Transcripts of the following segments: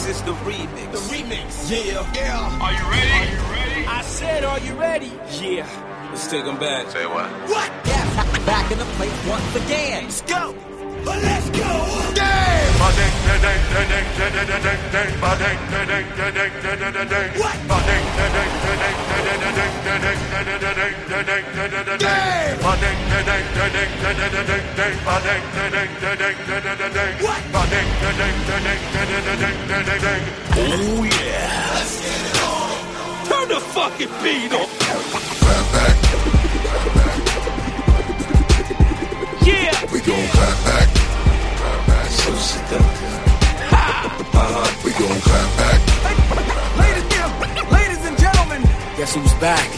This is the remix. The remix. Yeah. Yeah. Are you ready? Are you ready? I said, are you ready? Yeah. Let's take them back. Say what? What? Yeah, back in the place once again. Let's go. But let's go. Oh, yeah. Turn the fucking beat on. Yeah. We gon' clap back. So seductive. We gon' clap back. Ladies, and- ladies and gentlemen, guess who's back?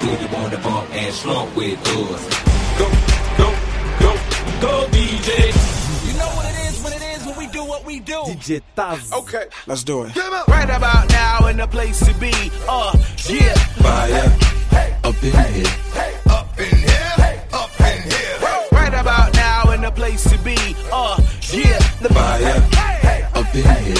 Do you want to bump and slump with us? Go, go, go, go, DJ. You know what it is when it is when we do what we do. DJ Taz. Okay. Let's do it. Right about now in the place to be. Uh, yeah. Fire. Up in here. Up in here. About now the place to be. Uh, yeah. The Fire. Up in here.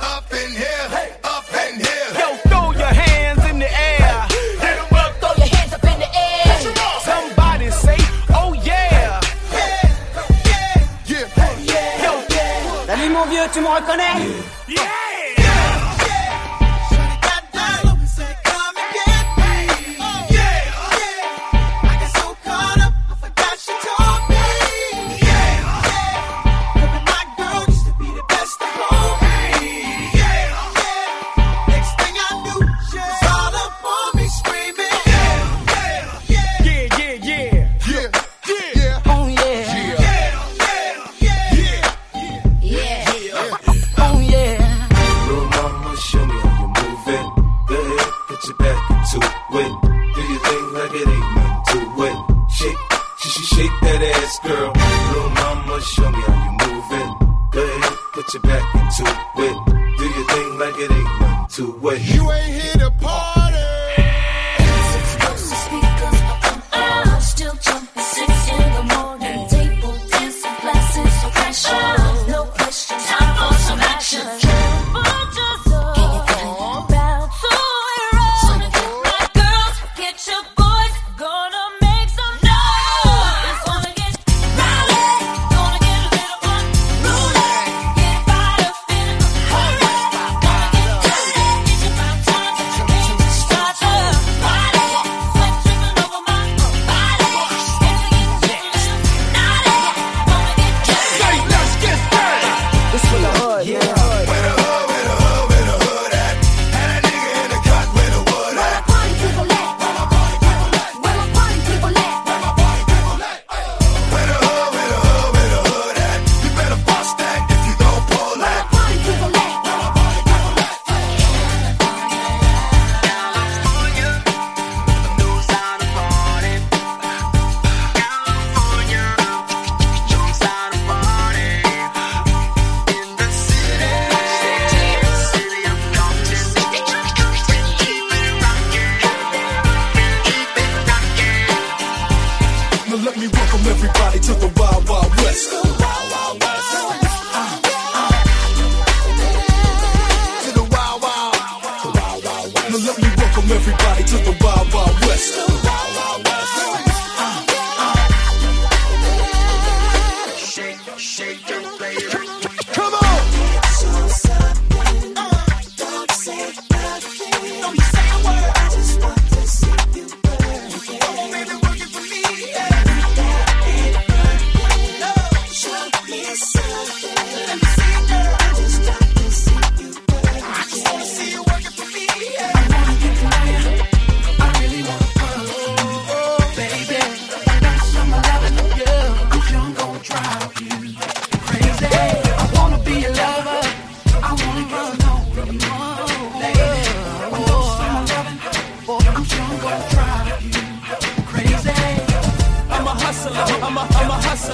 Up in here. Up in here. Yo, throw your hands in the air. Hit 'em up. Throw your hands up in the air. Somebody say, oh yeah. Yeah. Yo, Salut mon vieux, tu me reconnais yeah. Yeah, Do your thing like it ain't nothing to it. You ain't here to party.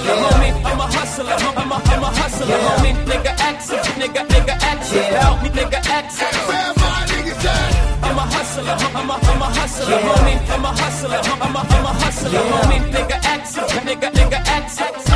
Hustler, homie. I'm a hustler, I'm a, I'm a hustler, homie. Nigga ask, nigga, nigga ask about me, nigga ask. Where my niggas at? I'm a hustler, I'm a, I'm a hustler, homie. I'm a hustler, I'm a, I'm a hustler, homie. Nigga ask, nigga, nigga ask.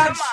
Come on.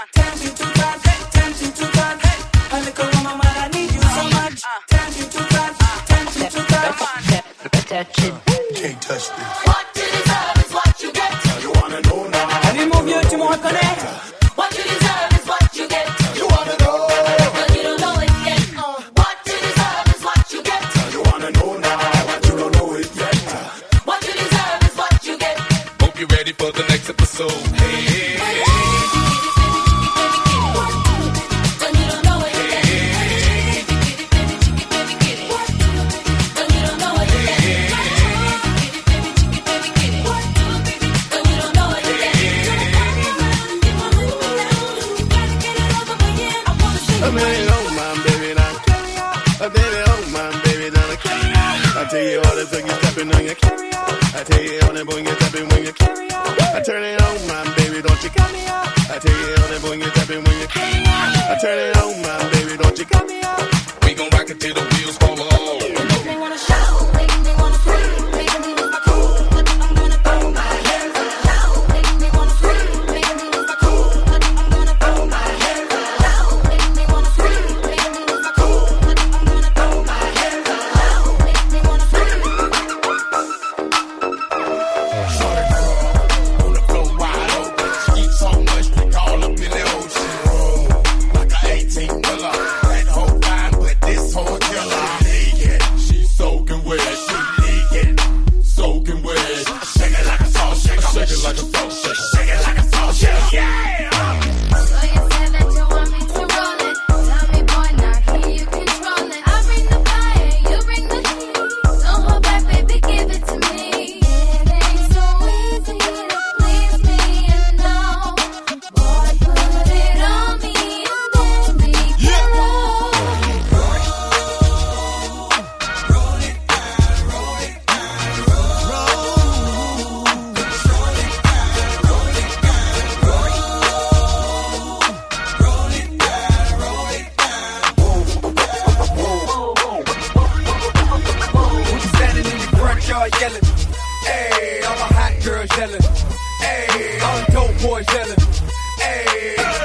start yelling. Hey, all my hot girls yelling. Hey, all the dope boys yelling. Hey.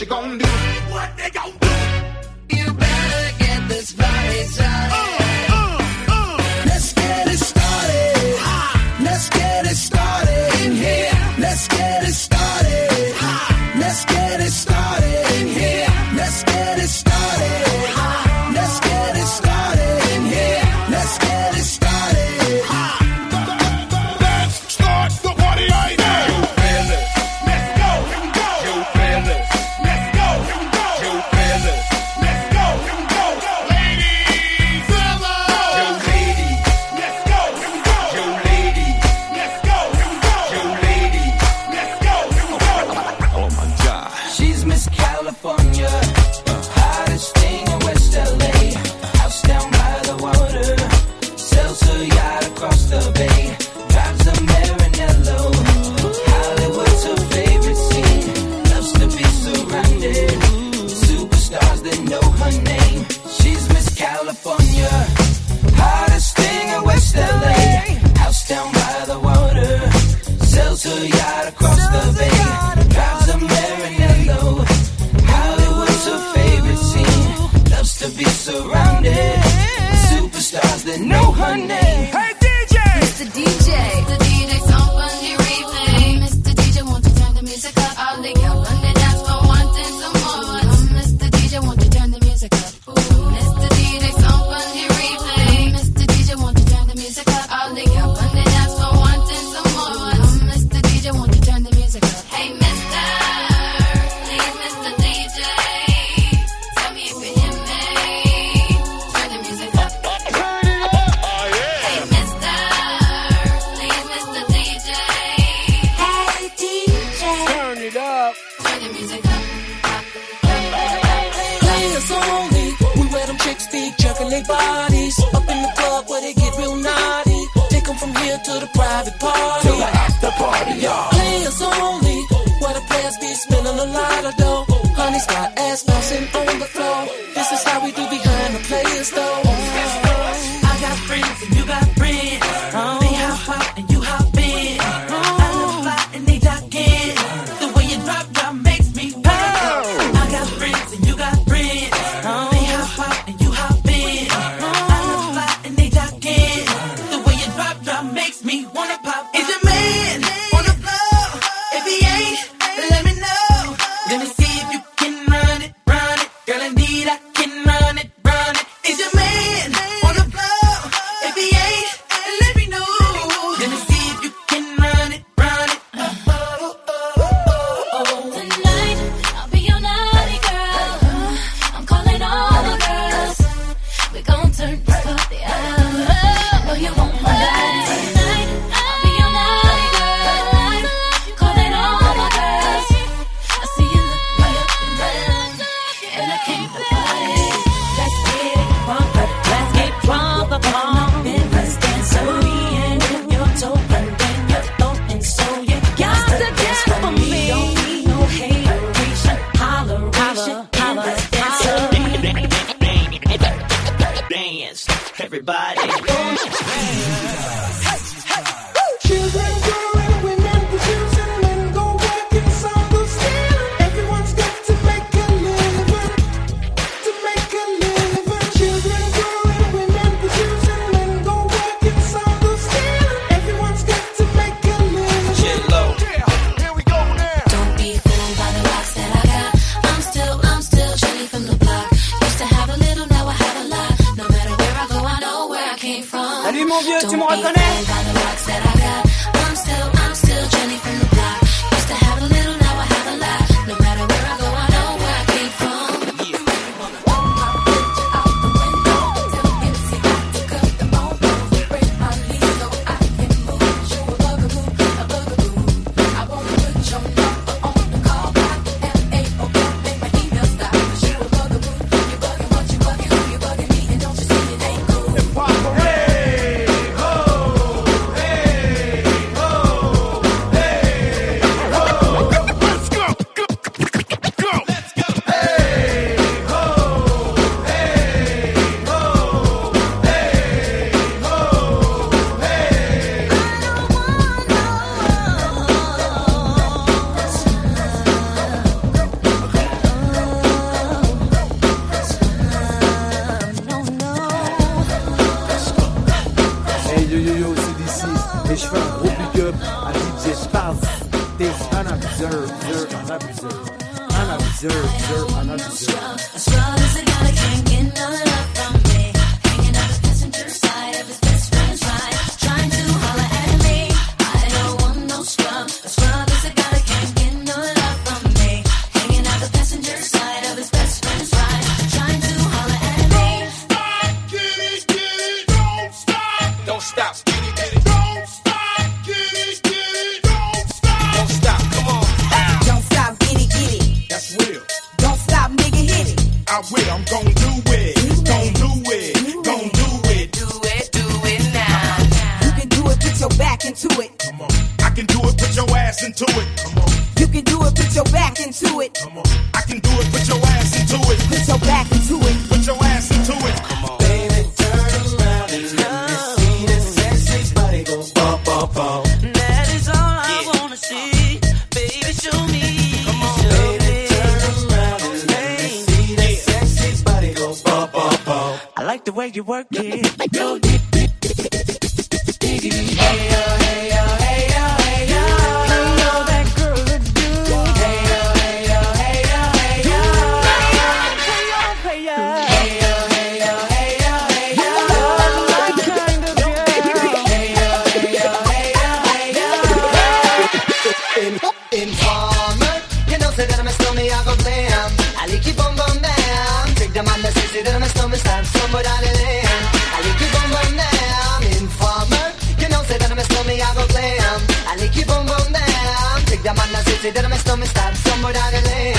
You gonna do? What they gonna do? You better bouncing on the floor. This is how we do behind the players, though. Considerăm estou mestar, som moralele,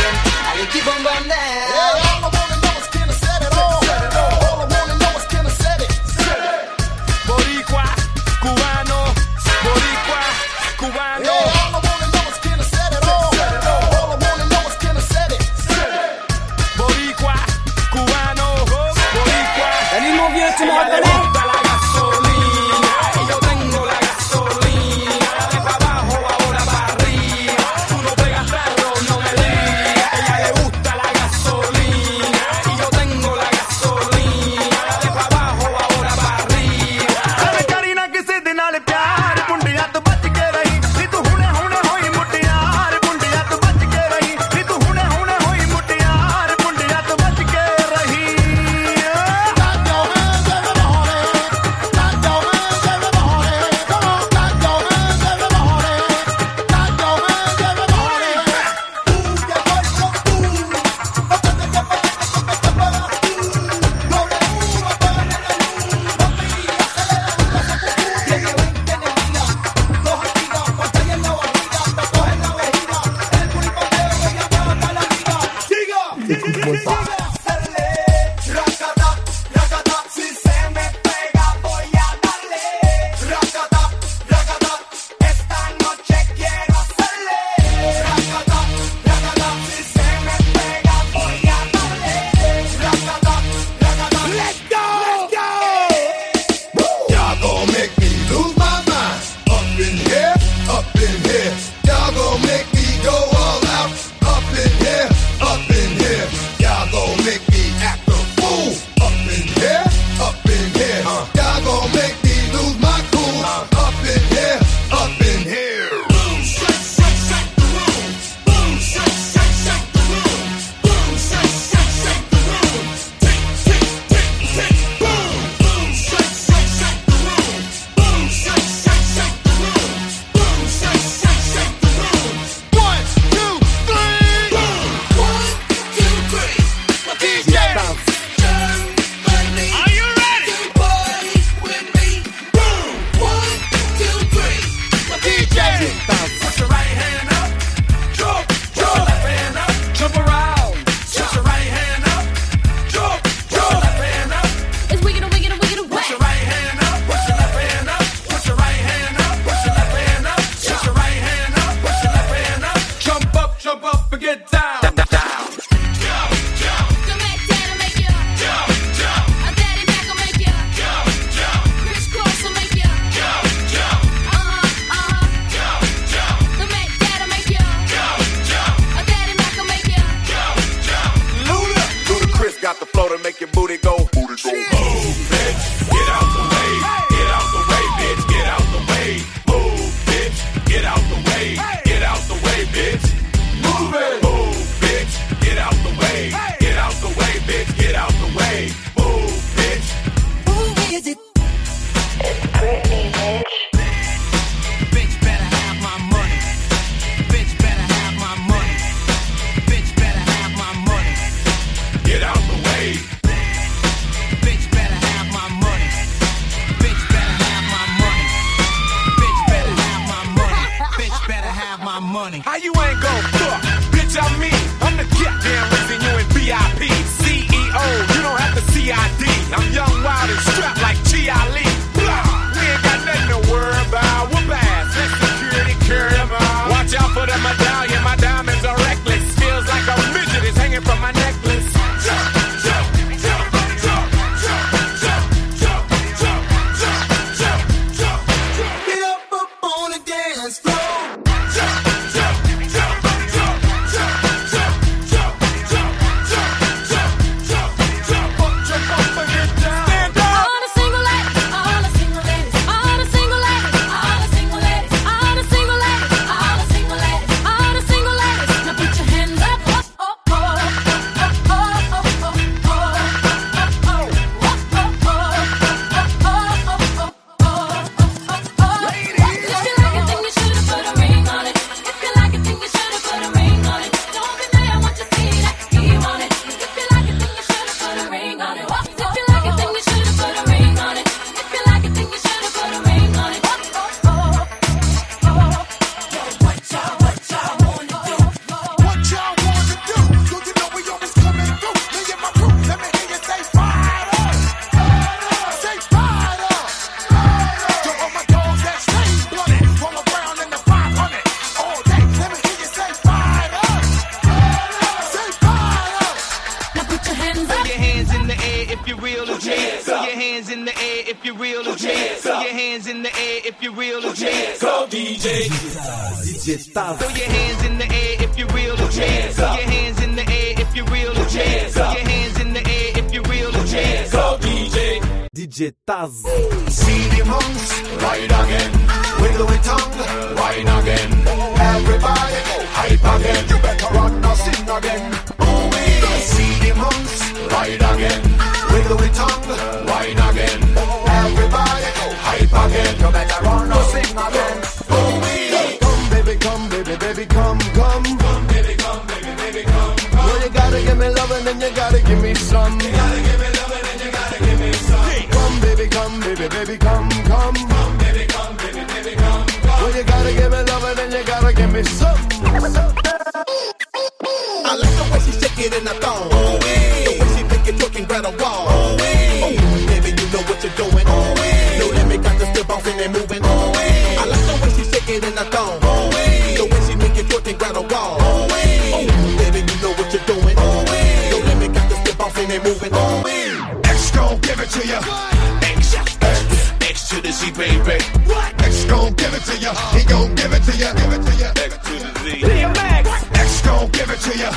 give it to you.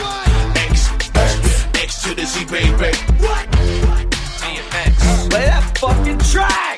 X, X, X to the Z, baby. What? what? Fucking track.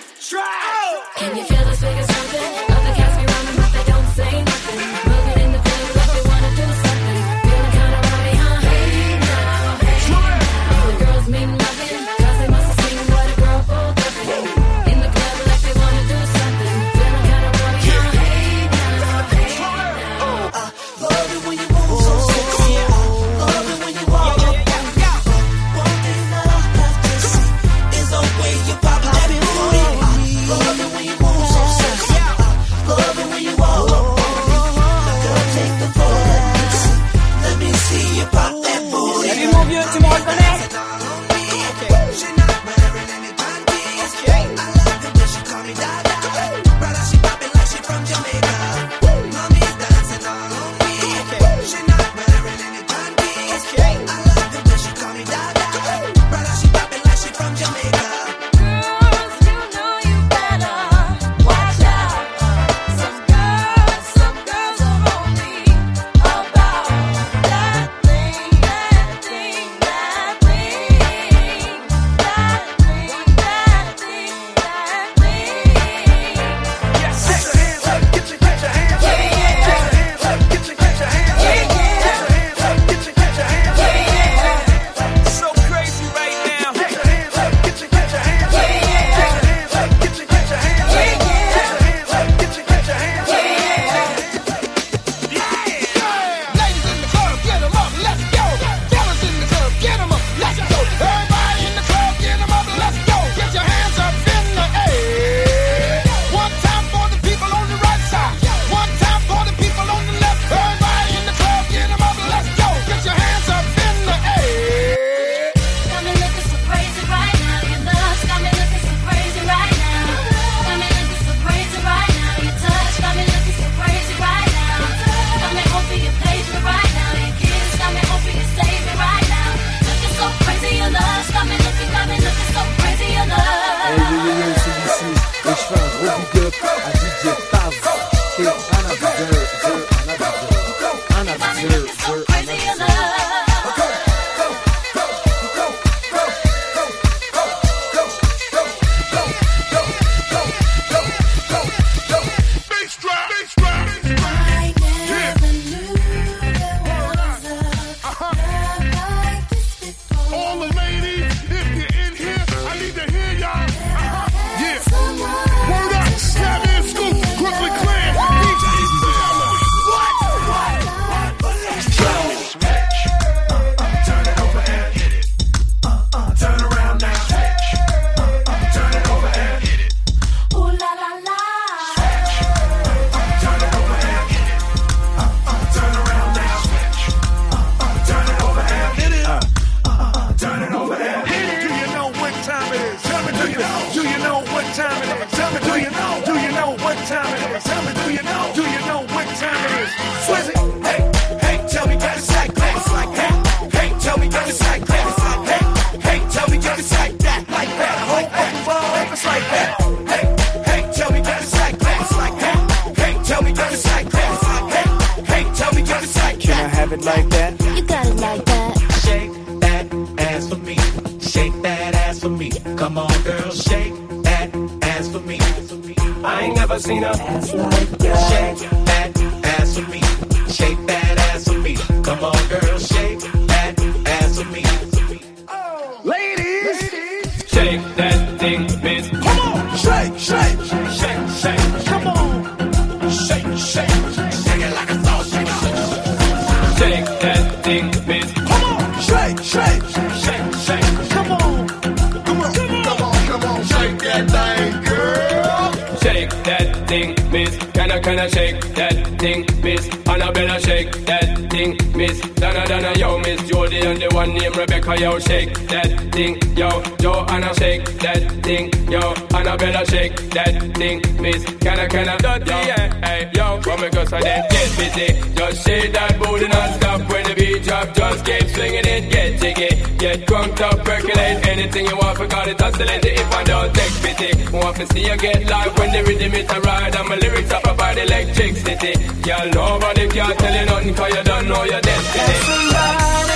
one named Rebecca, yo, shake that thing, yo, Joanna, shake that thing, yo, Annabella, shake that thing, Miss. Can I, can I, dirty, yeah, hey, yo, from a girl, so then get busy, just shake that booty non-stop. When the beat drop, just keep swinging it, get jiggy, get drunk, up, percolate, anything you want, forgot it, oscillate it, if I don't take pity, want to see you get live when the rhythm is a ride, and my lyrics up about electricity, y'all over nobody can't tell you nothing, cause you don't know your destiny. Everybody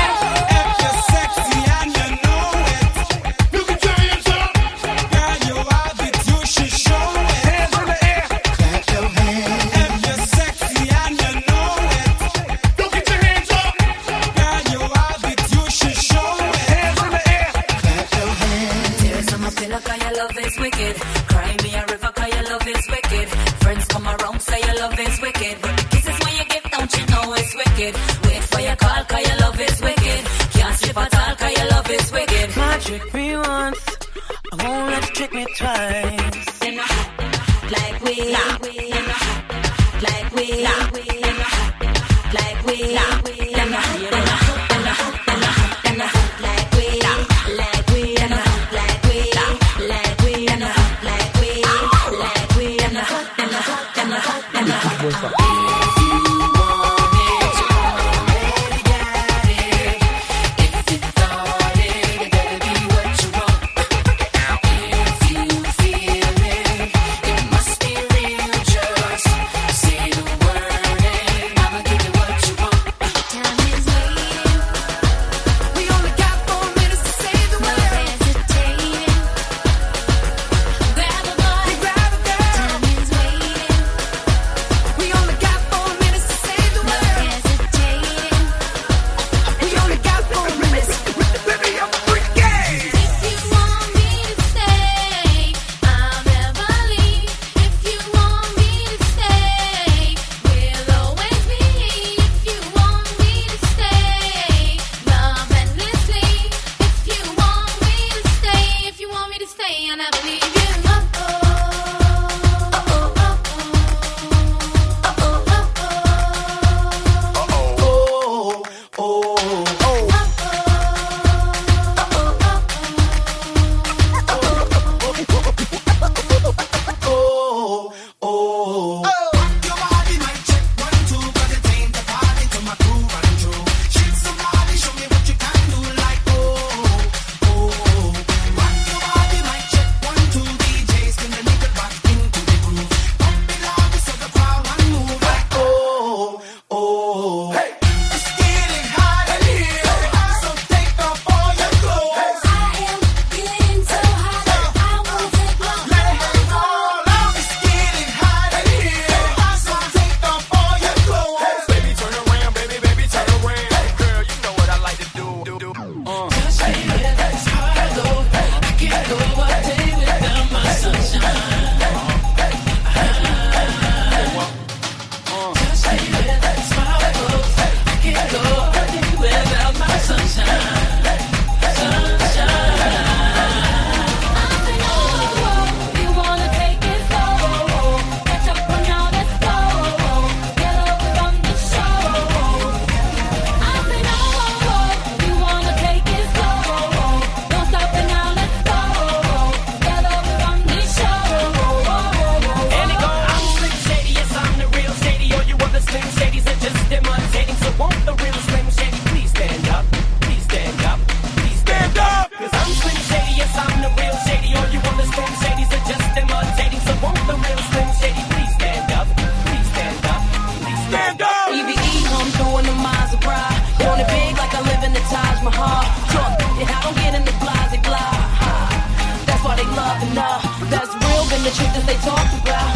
love enough that's real than the truth that they talk about.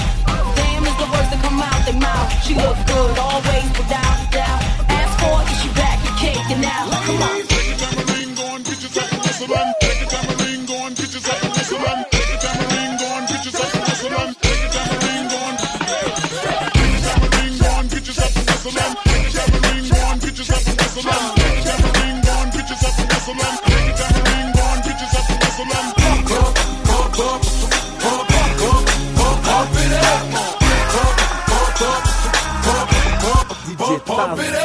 Damn is the words that come out their mouth. She look good always without a doubt. Ask for it, she back, you caking out. Come on. Take a tambourine, go and get yourself a whistle and take a tambourine, go and get yourself a whistle and take your tambourine, go and get yourself a whistle and take your tambourine, go and take your tambourine, go and get yourself a whistle and take your tambourine, go and get yourself a whistle and take your tambourine, and get a whistle and Love.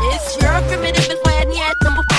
It's your primitive is I yet number five.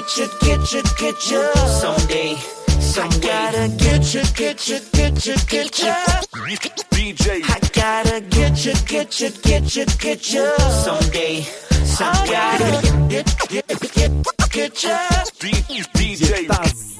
get you, get you, get you someday. Some I gotta get you, get you, get you, get you. DJ. I gotta get you, get you, get you, get you someday. Some I gotta get, get, get, get, get you. DJ.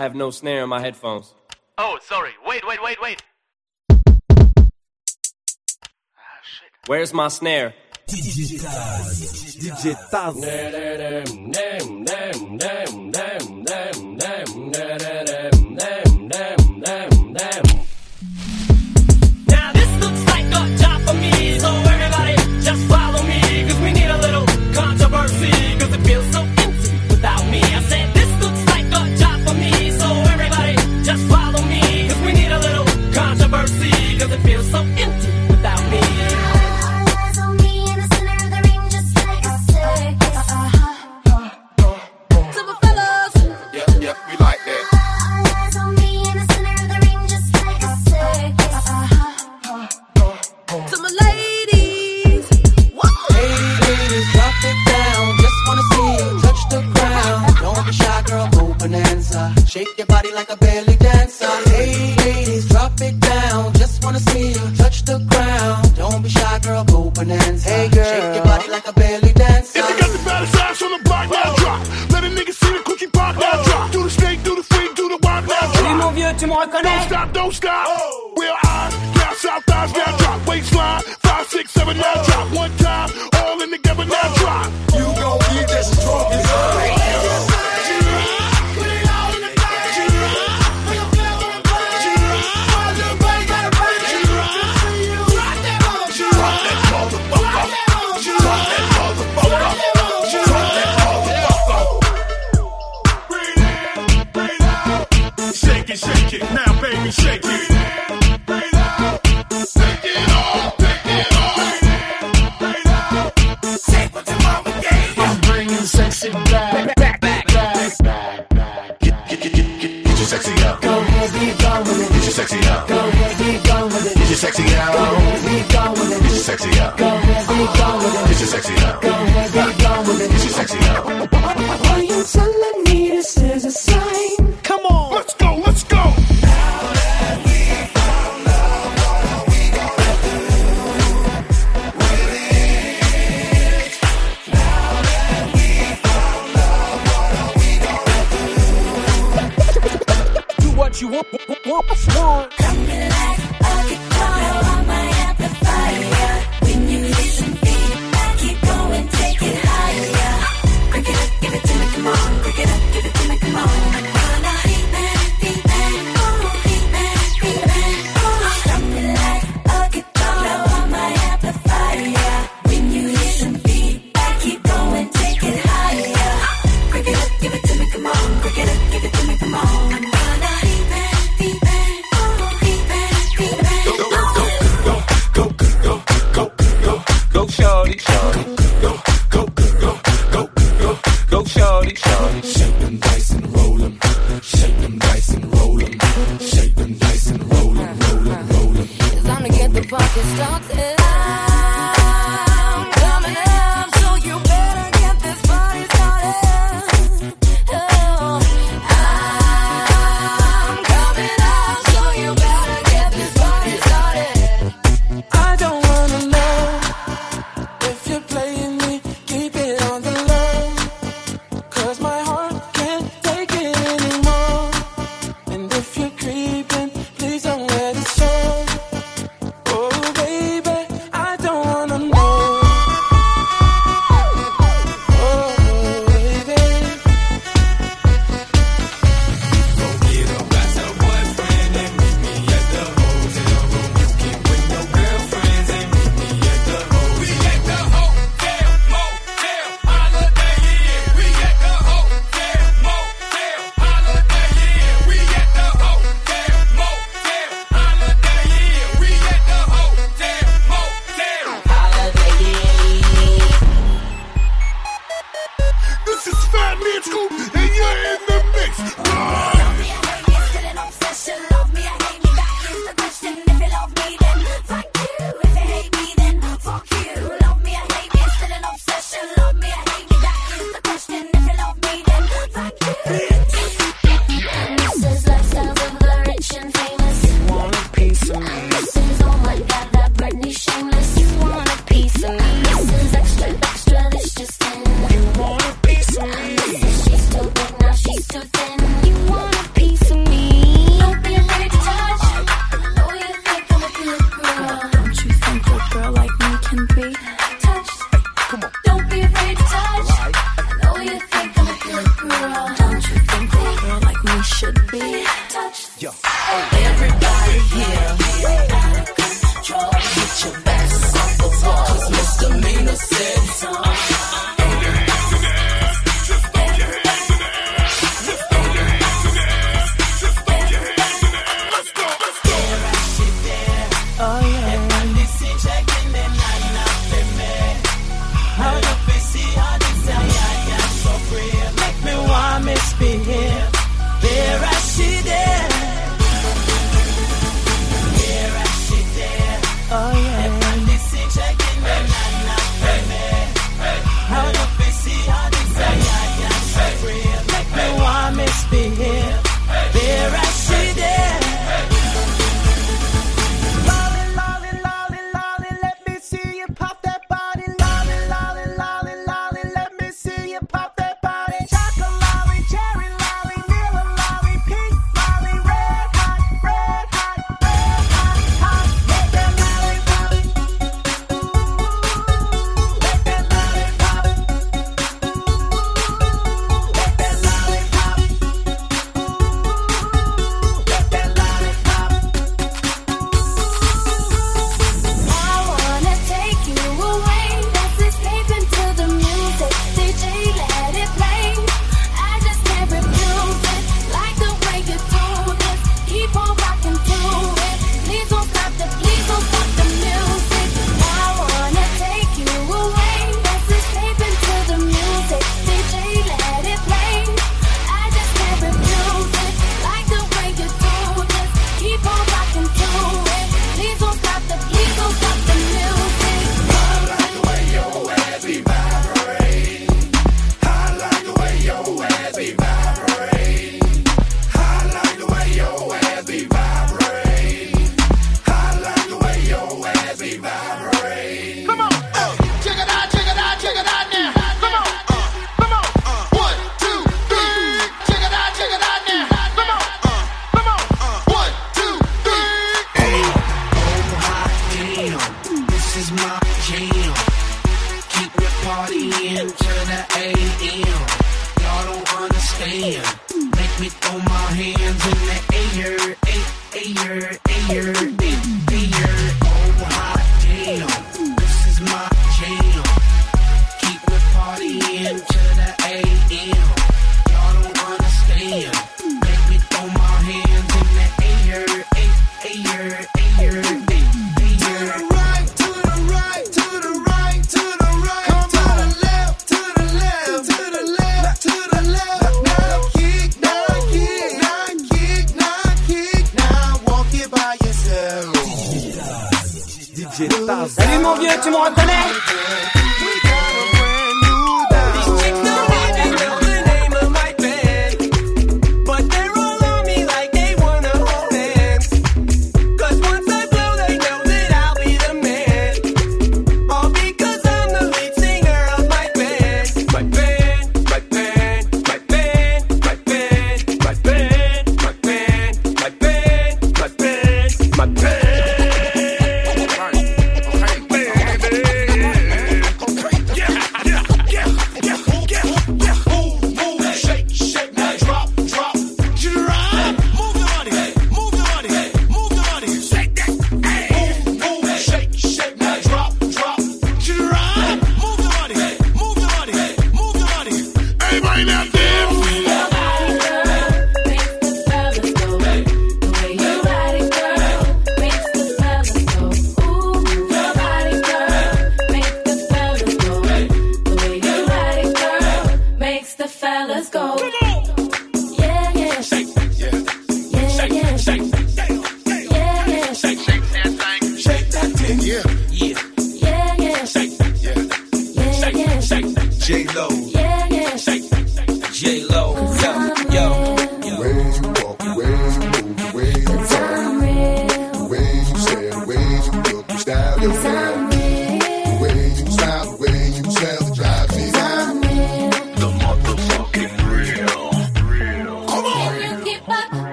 have no snare in my headphones. Oh, sorry. Wait, wait, wait, wait. Ah, Where's my snare? DJ Taz. DJ Taz. you want. want, want, want.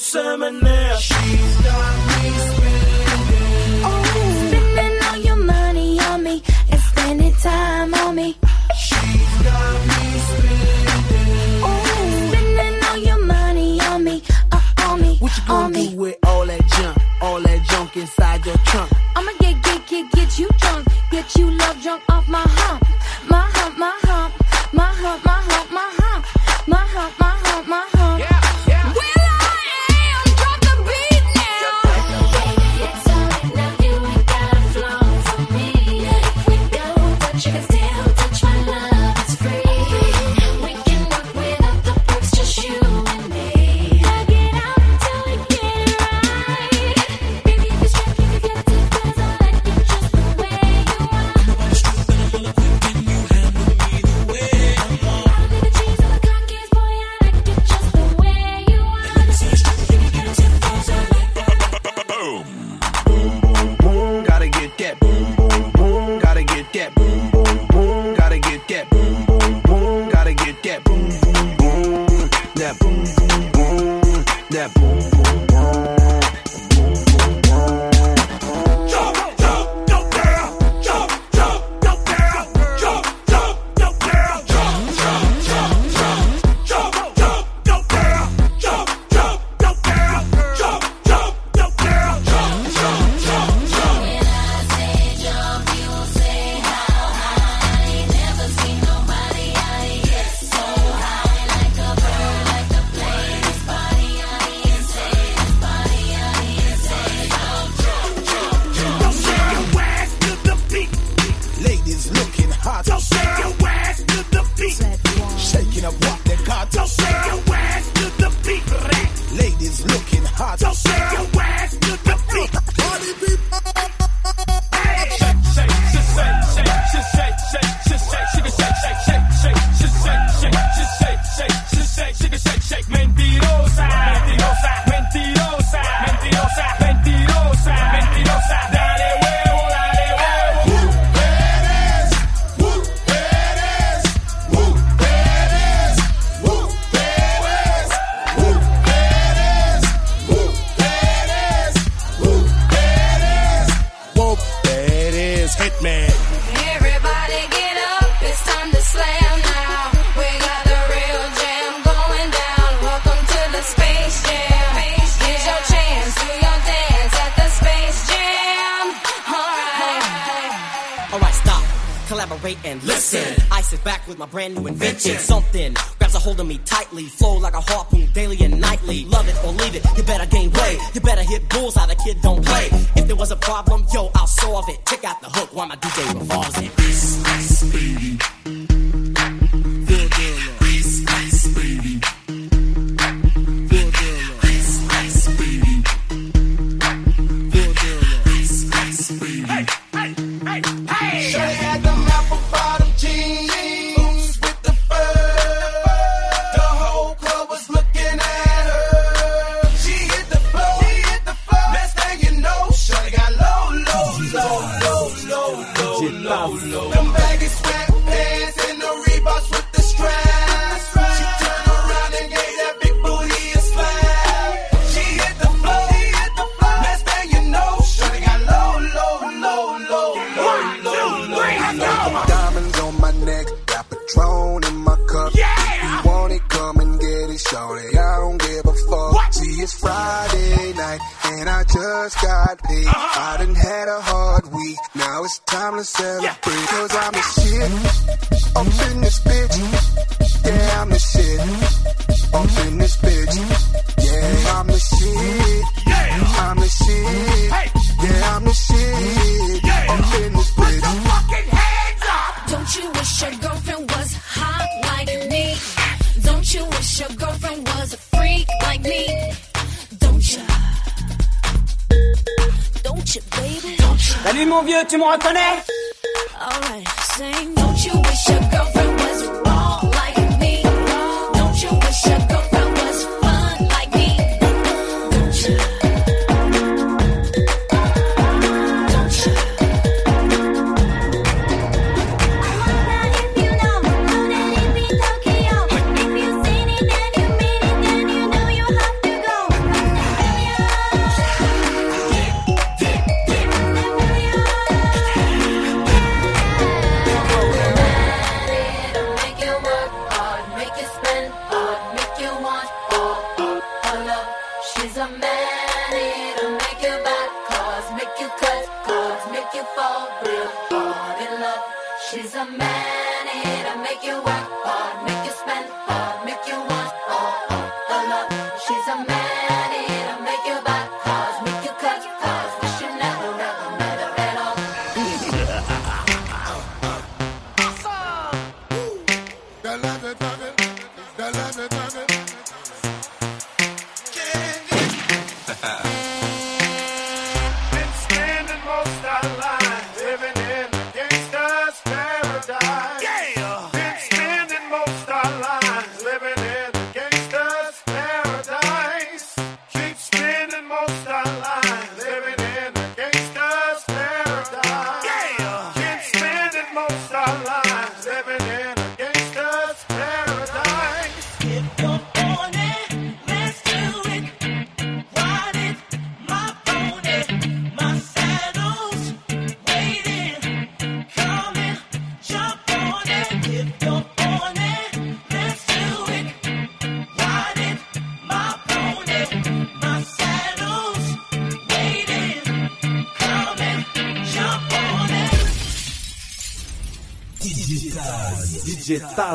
Se vu mon vieux, tu me reconnais?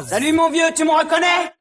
Salut mon vieux, tu me reconnais?